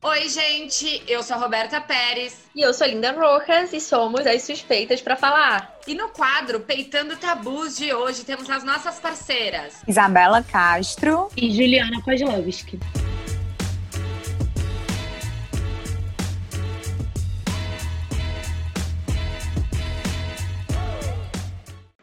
Oi, gente, eu sou a Roberta Pérez. E eu sou Linda Rojas e somos as suspeitas para falar. E no quadro Peitando Tabus de hoje temos as nossas parceiras: Isabela Castro e Juliana Kozlovski.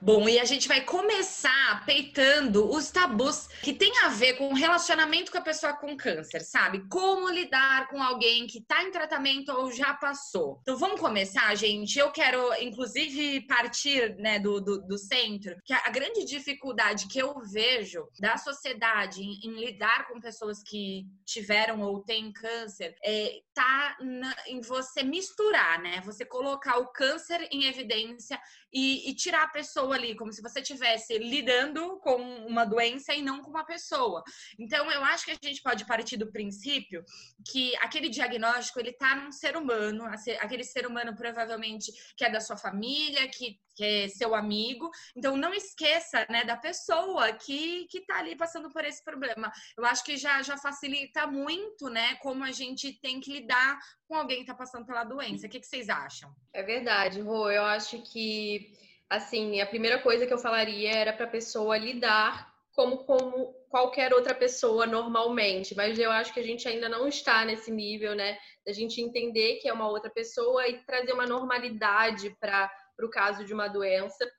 Bom, e a gente vai começar peitando os tabus que tem a ver com o relacionamento com a pessoa com câncer, sabe? Como lidar com alguém que tá em tratamento ou já passou. Então vamos começar, gente. Eu quero, inclusive, partir né, do, do, do centro, que a, grande dificuldade que eu vejo da sociedade em, em, lidar com pessoas que tiveram ou têm câncer é, tá na, em você misturar, né? Você colocar o câncer em evidência e, e tirar a pessoa ali, como se você estivesse lidando com uma doença e não com uma pessoa. Então, eu acho que a gente pode partir do princípio que aquele diagnóstico ele está num ser humano, aquele ser humano provavelmente que é da sua família, que, que é seu amigo. Então, não esqueça né, da pessoa que está ali passando por esse problema. Eu acho que já, já facilita muito, né, como a gente tem que lidar com alguém que está passando pela doença. O que, que vocês acham? É verdade, Rô. Eu acho que assim, a primeira coisa que eu falaria era para a pessoa lidar como, como qualquer outra pessoa normalmente, mas eu acho que a gente ainda não está nesse nível, né? Da gente entender que é uma outra pessoa e trazer uma normalidade para o caso de uma doença.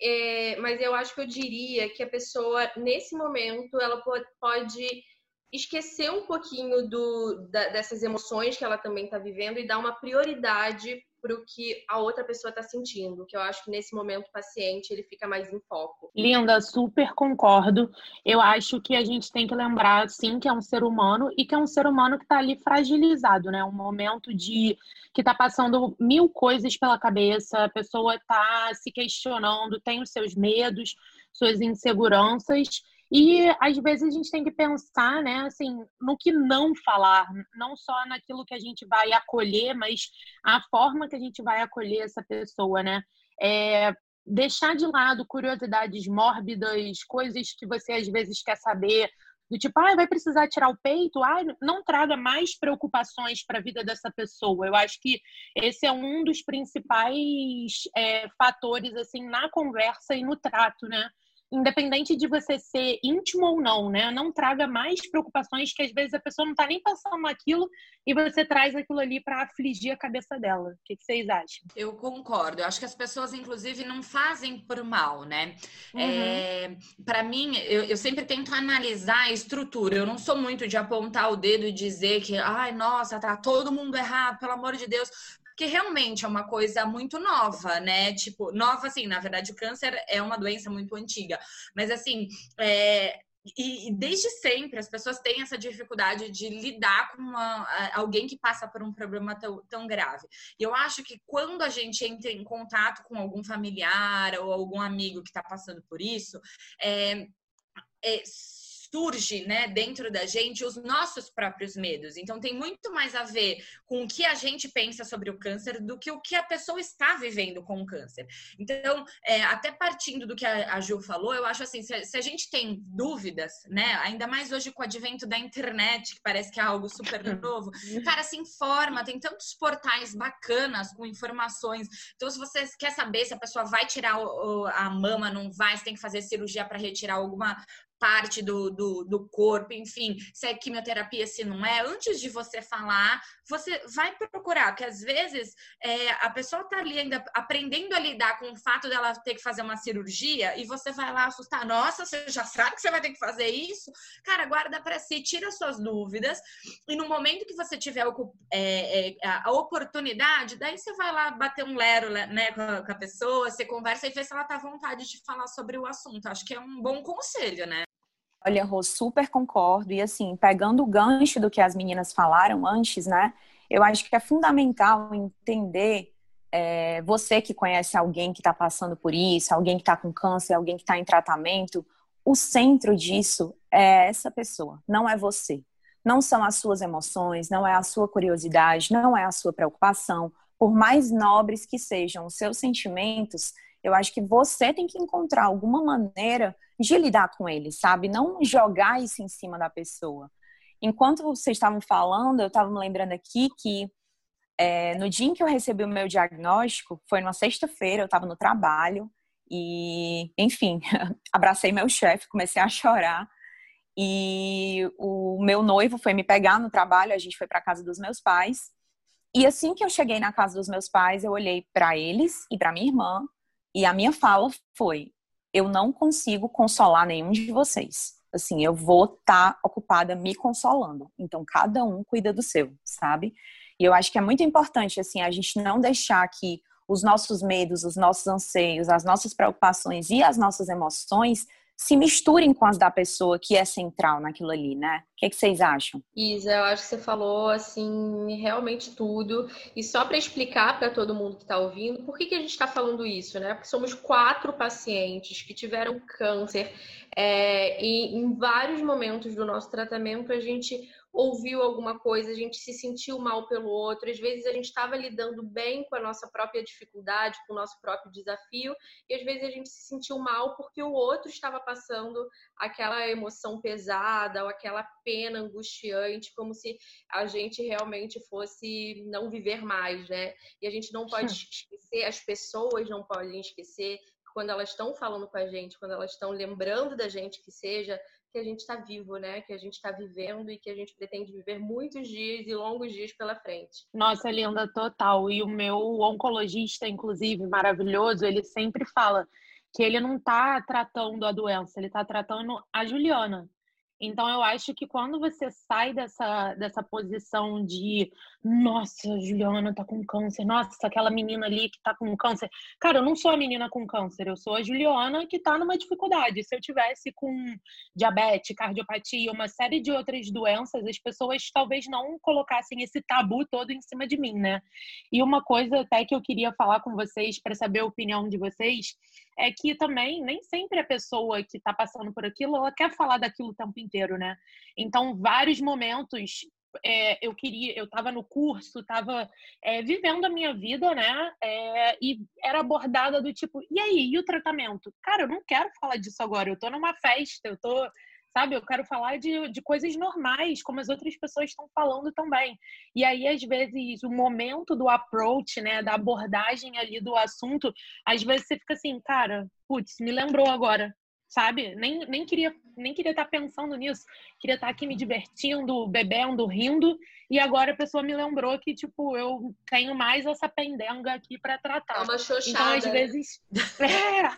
É, mas eu acho que eu diria que a pessoa, nesse momento, ela pode, esquecer um pouquinho do, da, dessas emoções que ela também está vivendo e dar uma prioridade para o que a outra pessoa está sentindo, que eu acho que nesse momento o paciente ele fica mais em foco. Linda, super concordo. Eu acho que a gente tem que lembrar, sim, que é um ser humano e que é um ser humano que está ali fragilizado, né? Um momento de que está passando mil coisas pela cabeça, a pessoa está se questionando, tem os seus medos, suas inseguranças e às vezes a gente tem que pensar, né, assim, no que não falar, não só naquilo que a gente vai acolher, mas a forma que a gente vai acolher essa pessoa, né? É, deixar de lado curiosidades mórbidas, coisas que você às vezes quer saber, do tipo, ah, vai precisar tirar o peito, ah, não traga mais preocupações para a vida dessa pessoa. Eu acho que esse é um dos principais é, fatores assim na conversa e no trato, né? Independente de você ser íntimo ou não, né? Não traga mais preocupações que às vezes a pessoa não tá nem pensando naquilo e você traz aquilo ali para afligir a cabeça dela. O que, que, vocês acham? Eu concordo. Eu acho que as pessoas, inclusive, não fazem por mal, né? Uhum. É, para mim, eu, eu, sempre tento analisar a estrutura. Eu não sou muito de apontar o dedo e dizer que, ai, nossa, tá todo mundo errado, pelo amor de Deus porque realmente é uma coisa muito nova, né? Tipo, nova assim, na verdade, o câncer é uma doença muito antiga, mas assim, é, e, e, desde sempre as pessoas têm essa dificuldade de lidar com uma, alguém que passa por um problema tão, tão grave. E eu acho que quando a gente entra em contato com algum familiar ou algum amigo que está passando por isso, é, é surge, né, dentro da gente os nossos próprios medos. Então tem muito mais a ver com o que a gente pensa sobre o câncer do que o que a pessoa está vivendo com o câncer. Então, é, até partindo do que a, a Ju falou, eu acho assim, se, se, a gente tem dúvidas, né, ainda mais hoje com o advento da internet, que parece que é algo super novo, cara, se informa, tem tantos portais bacanas com informações. Então, se você quer saber se a pessoa vai tirar o, a mama, não vai, se tem que fazer cirurgia para retirar alguma parte do, do, do, corpo, enfim, se é quimioterapia, se não é, antes de você falar, você vai procurar, porque às vezes é, a pessoa tá ali ainda aprendendo a lidar com o fato dela ter que fazer uma cirurgia e você vai lá assustar, nossa, você já sabe que você vai ter que fazer isso? Cara, guarda para si, tira suas dúvidas e no momento que você tiver é, é, a oportunidade, daí você vai lá bater um lero né, com a, pessoa, você conversa e vê se ela tá à vontade de falar sobre o assunto. Acho que é um bom conselho, né? Olha, Rô, super concordo. E assim, pegando o gancho do que as meninas falaram antes, né? Eu acho que é fundamental entender é, você que conhece alguém que está passando por isso, alguém que está com câncer, alguém que está em tratamento, o centro disso é essa pessoa, não é você. Não são as suas emoções, não é a sua curiosidade, não é a sua preocupação. Por mais nobres que sejam os seus sentimentos, eu acho que você tem que encontrar alguma maneira de lidar com ele, sabe? Não jogar isso em cima da pessoa. enquanto vocês estavam falando, eu estava me lembrando aqui que é, no dia em que eu recebi o meu diagnóstico, foi numa sexta-feira, eu estava no trabalho e, enfim, abracei meu chefe, comecei a chorar. E o meu noivo foi me pegar no trabalho, a gente foi para casa dos meus pais. E assim que eu cheguei na casa dos meus pais, eu olhei para eles e para minha irmã, e a minha fala foi: eu não consigo consolar nenhum de vocês. Assim, eu vou estar tá ocupada me consolando. Então, cada um cuida do seu, sabe? E eu acho que é muito importante, assim, a gente não deixar que os nossos medos, os nossos anseios, as nossas preocupações e as nossas emoções se misturem com as da pessoa que é central naquilo ali, né? O que, é que vocês acham? Isa, eu acho que você falou assim realmente tudo. E só para explicar para todo mundo que está ouvindo, por que, que a gente está falando isso, né? Porque somos quatro pacientes que tiveram câncer é, e em vários momentos do nosso tratamento a gente ouviu alguma coisa, a gente se sentiu mal pelo outro, às vezes a gente estava lidando bem com a nossa própria dificuldade, com o nosso próprio desafio, e às vezes a gente se sentiu mal porque o outro estava passando aquela emoção pesada ou aquela pena angustiante, como se a gente realmente fosse não viver mais, né? E a gente não pode esquecer, as pessoas não podem esquecer quando elas estão falando com a gente, quando elas estão lembrando da gente que seja que a gente está vivo, né? Que a gente está vivendo e que a gente pretende viver muitos dias e longos dias pela frente. Nossa, linda, total. E o meu oncologista, inclusive, maravilhoso, ele sempre fala que ele não está tratando a doença, ele está tratando a Juliana. Então, eu acho que quando você sai dessa, dessa posição de nossa, Juliana tá com câncer, nossa, aquela menina ali que tá com câncer. Cara, eu não sou a menina com câncer, eu sou a Juliana que tá numa dificuldade. Se eu tivesse com diabetes, cardiopatia, uma série de outras doenças, as pessoas talvez não colocassem esse tabu todo em cima de mim, né? E uma coisa até que eu queria falar com vocês para saber a opinião de vocês é que também nem sempre a pessoa que está passando por aquilo ela quer falar daquilo o tempo inteiro, né? Então, vários momentos é, eu queria, eu estava no curso, estava é, vivendo a minha vida, né? É, e era abordada do tipo, e aí, e o tratamento? Cara, eu não quero falar disso agora, eu estou numa festa, eu tô, sabe, eu quero falar de, de coisas normais, como as outras pessoas estão falando também. E aí, às vezes, o momento do approach, né, da abordagem ali do assunto, às vezes você fica assim, cara, putz, me lembrou agora, sabe? Nem, nem queria nem queria estar pensando nisso. Queria estar aqui me divertindo, bebendo, rindo. E agora a pessoa me lembrou que, tipo, eu tenho mais essa pendenga aqui para tratar. É uma xoxada. Então, às vezes. É,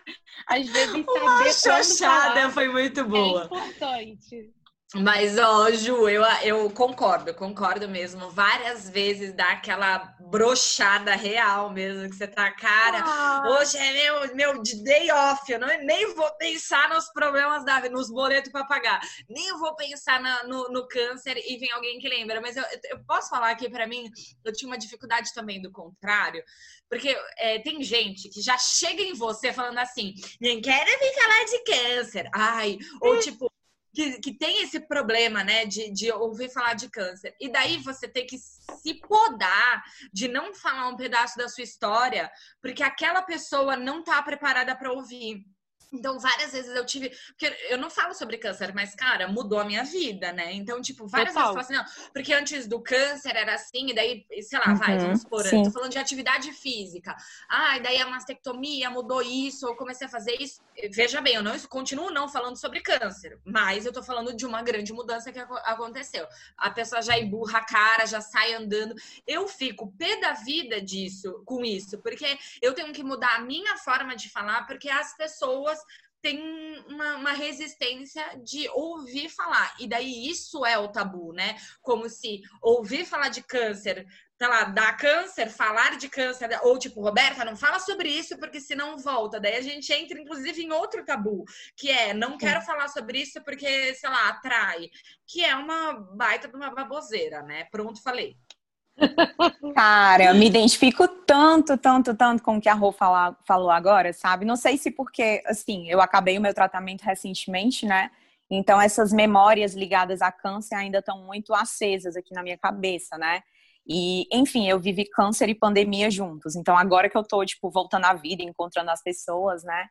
às vezes saber. Uma xoxada foi muito é boa. É importante. Mas, ó, Ju, eu, eu concordo, concordo mesmo. Várias vezes dá aquela brochada real mesmo, que você tá, cara, ah. hoje é meu, meu day off, eu não, nem vou pensar nos problemas da nos boletos para pagar, nem vou pensar na, no, no, câncer e vem alguém que lembra. Mas eu, eu posso falar aqui para mim, eu tinha uma dificuldade também do contrário, porque é, tem gente que já chega em você falando assim, nem quero vir falar de câncer, ai, ou tipo, que, que tem esse problema, né, de, de ouvir falar de câncer. E daí você tem que se podar de não falar um pedaço da sua história, porque aquela pessoa não tá preparada para ouvir. Então, várias vezes eu tive. Porque eu não falo sobre câncer, mas, cara, mudou a minha vida, né? Então, tipo, várias Total. vezes eu falo assim, não, porque antes do câncer era assim, e daí, sei lá, uhum, vai, vamos supor, tô falando de atividade física. Ah, e daí a mastectomia mudou isso, eu comecei a fazer isso. Veja bem, eu não continuo não falando sobre câncer, mas eu tô falando de uma grande mudança que aconteceu. A pessoa já emburra a cara, já sai andando. Eu fico pé da vida disso, com isso, porque eu tenho que mudar a minha forma de falar, porque as pessoas tem uma, uma, resistência de ouvir falar. E daí isso é o tabu, né? Como se ouvir falar de câncer, sei lá, dar câncer, falar de câncer, ou tipo, Roberta, não fala sobre isso porque senão volta. Daí a gente entra, inclusive, em outro tabu, que é não quero falar sobre isso porque, sei lá, atrai. Que é uma baita de uma baboseira, né? Pronto, falei. Cara, eu me identifico tanto, tanto, tanto com o que a Rô fala, falou agora, sabe? Não sei se porque, assim, eu acabei o meu tratamento recentemente, né? Então, essas memórias ligadas a câncer ainda estão muito acesas aqui na minha cabeça, né? E, enfim, eu vivi câncer e pandemia juntos. Então, agora que eu tô, tipo, voltando à vida, encontrando as pessoas, né?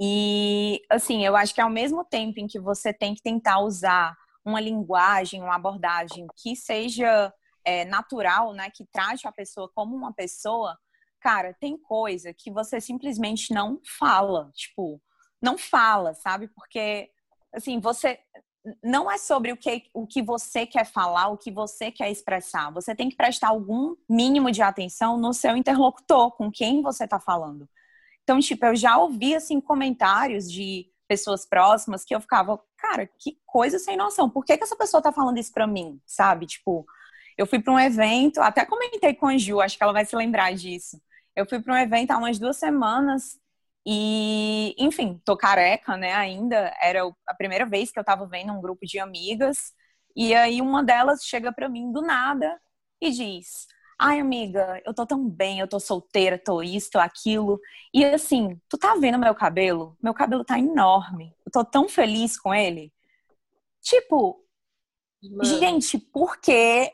E, assim, eu acho que ao mesmo tempo em que você tem que tentar usar uma linguagem, uma abordagem que seja é, natural, né? Que trate a pessoa como uma pessoa, cara, tem coisa que você simplesmente não fala, tipo, não fala, sabe? Porque, assim, você não é sobre o que, o que você quer falar, o que você quer expressar. Você tem que prestar algum mínimo de atenção no seu interlocutor, com quem você está falando. Então, tipo, eu já ouvi, assim, comentários de pessoas próximas que eu ficava, cara, que coisa sem noção. Por que, que essa pessoa tá falando isso pra mim, sabe? Tipo, eu fui para um evento, até comentei com a Ju, acho que ela vai se lembrar disso. Eu fui para um evento há umas duas semanas e, enfim, tô careca, né, ainda. Era a primeira vez que eu tava vendo um grupo de amigas. E aí uma delas chega para mim do nada e diz: Ai, amiga, eu tô tão bem, eu tô solteira, tô isso, tô aquilo. E assim, tu tá vendo meu cabelo? Meu cabelo tá enorme. Eu tô tão feliz com ele. Tipo, Mano. gente, por que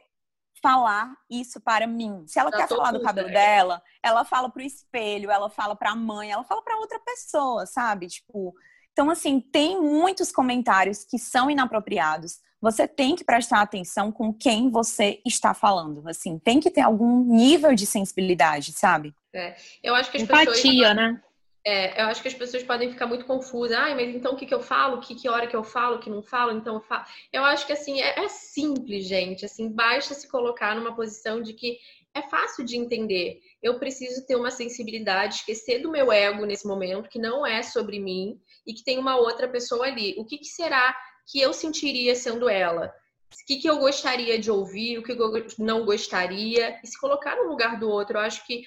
falar isso para mim. Se ela tá quer falar do cabelo dela, ela fala pro espelho, ela fala pra mãe, ela fala para outra pessoa, sabe? Tipo, então assim, tem muitos comentários que são inapropriados. Você tem que prestar atenção com quem você está falando. Assim, tem que ter algum nível de sensibilidade, sabe? É. Eu acho que as Empatia, pessoas... né? É, eu acho que as pessoas podem ficar muito confusas. Ai, mas então o que, que eu falo? Que, que hora que eu falo? Que não falo? Então eu falo. Eu acho que assim, é, é simples, gente. Assim, basta se colocar numa posição de que é fácil de entender. Eu preciso ter uma sensibilidade, esquecer do meu ego nesse momento, que não é sobre mim, e que tem uma outra pessoa ali. O que, que será que eu sentiria sendo ela? O que, que eu gostaria de ouvir, o que eu não gostaria, e se colocar no lugar do outro. Eu acho que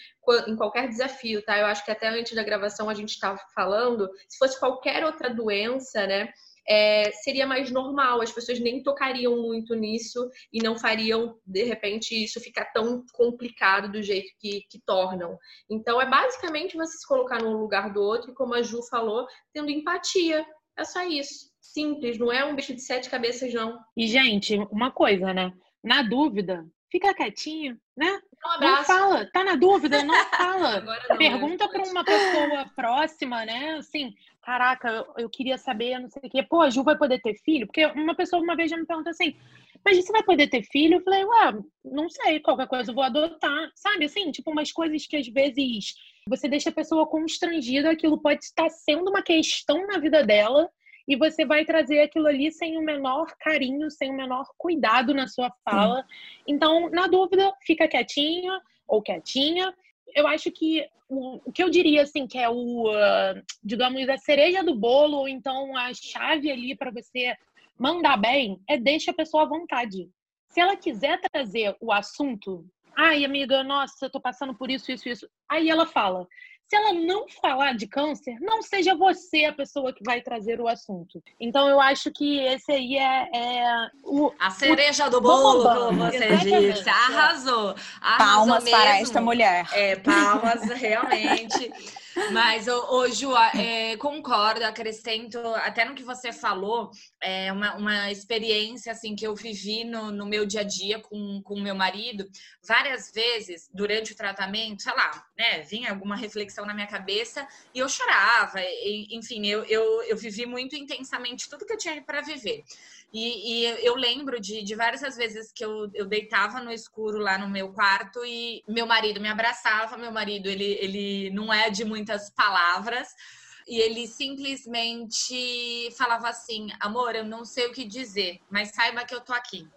em qualquer desafio, tá? Eu acho que até antes da gravação a gente estava falando, se fosse qualquer outra doença, né? É, seria mais normal, as pessoas nem tocariam muito nisso e não fariam, de repente, isso ficar tão complicado do jeito que, que tornam. Então, é basicamente você se colocar no lugar do outro e, como a Ju falou, tendo empatia. É só isso simples, não é um bicho de sete cabeças, não. E, gente, uma coisa, né? Na dúvida, fica quietinho, né? Um não fala, tá na dúvida, não fala. não, Pergunta para uma pessoa próxima, né? Assim, caraca, eu, queria saber, não sei o quê. Pô, a Ju vai poder ter filho? Porque uma pessoa uma vez já me perguntou assim, mas você vai poder ter filho? Eu falei, ué, não sei, qualquer coisa eu vou adotar. Sabe, assim, tipo umas coisas que às vezes você deixa a pessoa constrangida, aquilo pode estar sendo uma questão na vida dela, e você vai trazer aquilo ali sem o menor carinho, sem o menor cuidado na sua fala. Então, na dúvida, fica quietinha ou quietinha. Eu acho que o, o que eu diria assim que é o, uh, digamos, a cereja do bolo ou então a chave ali para você mandar bem é deixe a pessoa à vontade. Se ela quiser trazer o assunto, ai, amiga, nossa, eu tô passando por isso, isso, isso. Aí ela fala. Se ela não falar de câncer, não seja você a pessoa que vai trazer o assunto. Então, eu acho que esse aí é, é o. A cereja o... do bolo, como você Exatamente. disse. Arrasou. Arrasou palmas mesmo. para esta mulher. É, palmas, realmente. Mas, ô, ô Ju, é, concordo, acrescento até no que você falou, é uma, uma experiência assim que eu vivi no, no meu dia a dia com o meu marido. Várias vezes, durante o tratamento, sei lá, né, vinha alguma reflexão na minha cabeça e eu chorava. E, enfim, eu, eu, eu vivi muito intensamente tudo que eu tinha para viver. E, e, eu lembro de, de várias vezes que eu, eu deitava no escuro lá no meu quarto e meu marido me abraçava. Meu marido, ele, ele não é de muitas palavras. E ele simplesmente falava assim: amor, eu não sei o que dizer, mas saiba que eu tô aqui.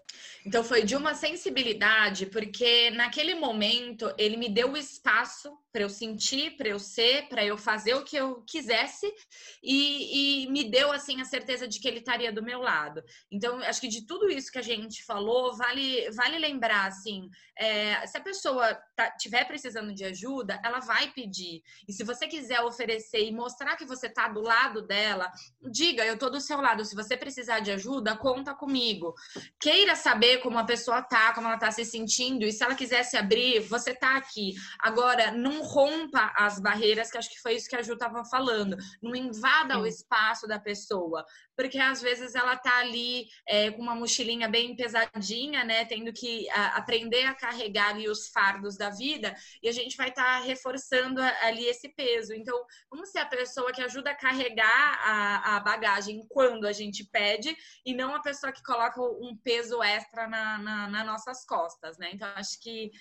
Então foi de uma sensibilidade, porque naquele momento ele me deu o espaço para eu sentir, para eu ser, para eu fazer o que eu quisesse e, e, me deu assim a certeza de que ele estaria do meu lado. Então acho que de tudo isso que a gente falou vale vale lembrar assim, é, se a pessoa tá, tiver precisando de ajuda, ela vai pedir. E se você quiser oferecer e mostrar que você tá do lado dela, diga eu tô do seu lado. Se você precisar de ajuda, conta comigo. Queira saber como a pessoa tá, como ela tá se sentindo, e se ela quiser se abrir, você tá aqui. Agora, não rompa as barreiras, que acho que foi isso que a Ju tava falando. Não invada Sim. o espaço da pessoa. Porque às vezes ela tá ali é, com uma mochilinha bem pesadinha, né? Tendo que a, aprender a carregar ali os fardos da vida, e a gente vai estar tá reforçando ali esse peso. Então, vamos ser a pessoa que ajuda a carregar a, a bagagem quando a gente pede, e não a pessoa que coloca um peso extra na, na, nas nossas costas, né? Então, acho que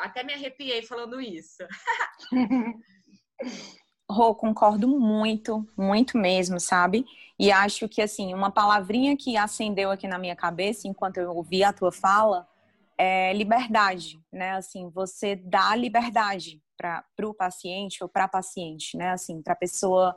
até me arrepiei falando isso. Rô, concordo muito, muito mesmo, sabe? E acho que, assim, uma palavrinha que acendeu aqui na minha cabeça enquanto eu ouvi a tua fala é liberdade, né? Assim, você dá liberdade para o paciente ou para a paciente, né? Assim, para a pessoa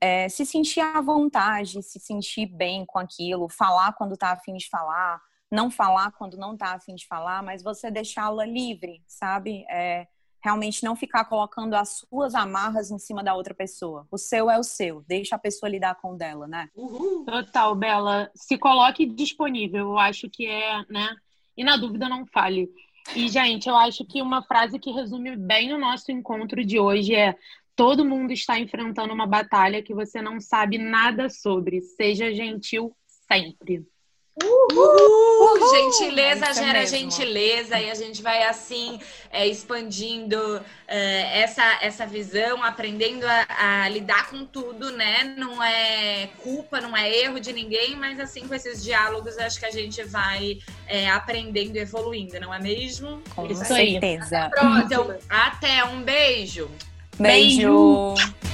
é, se sentir à vontade, se sentir bem com aquilo, falar quando tá afim de falar, não falar quando não tá afim de falar, mas você deixá-la livre, sabe? É, realmente não ficar colocando as suas amarras em cima da outra pessoa. O seu é o seu, deixa a pessoa lidar com o dela, né? Uhul. Total, Bela. Se coloque disponível, eu acho que é, né? E na dúvida não fale. E, gente, eu acho que uma frase que resume bem o nosso encontro de hoje é: todo mundo está enfrentando uma batalha que você não sabe nada sobre. Seja gentil sempre. Uhul! Uhul! Gentileza é gera mesmo. gentileza e a gente vai assim é, expandindo é, essa, essa visão, aprendendo a, a, lidar com tudo, né? Não é culpa, não é erro de ninguém, mas assim com esses diálogos acho que a gente vai é, aprendendo e evoluindo, não é mesmo? Com Isso certeza. Aí. Então, até um beijo. beijo. beijo.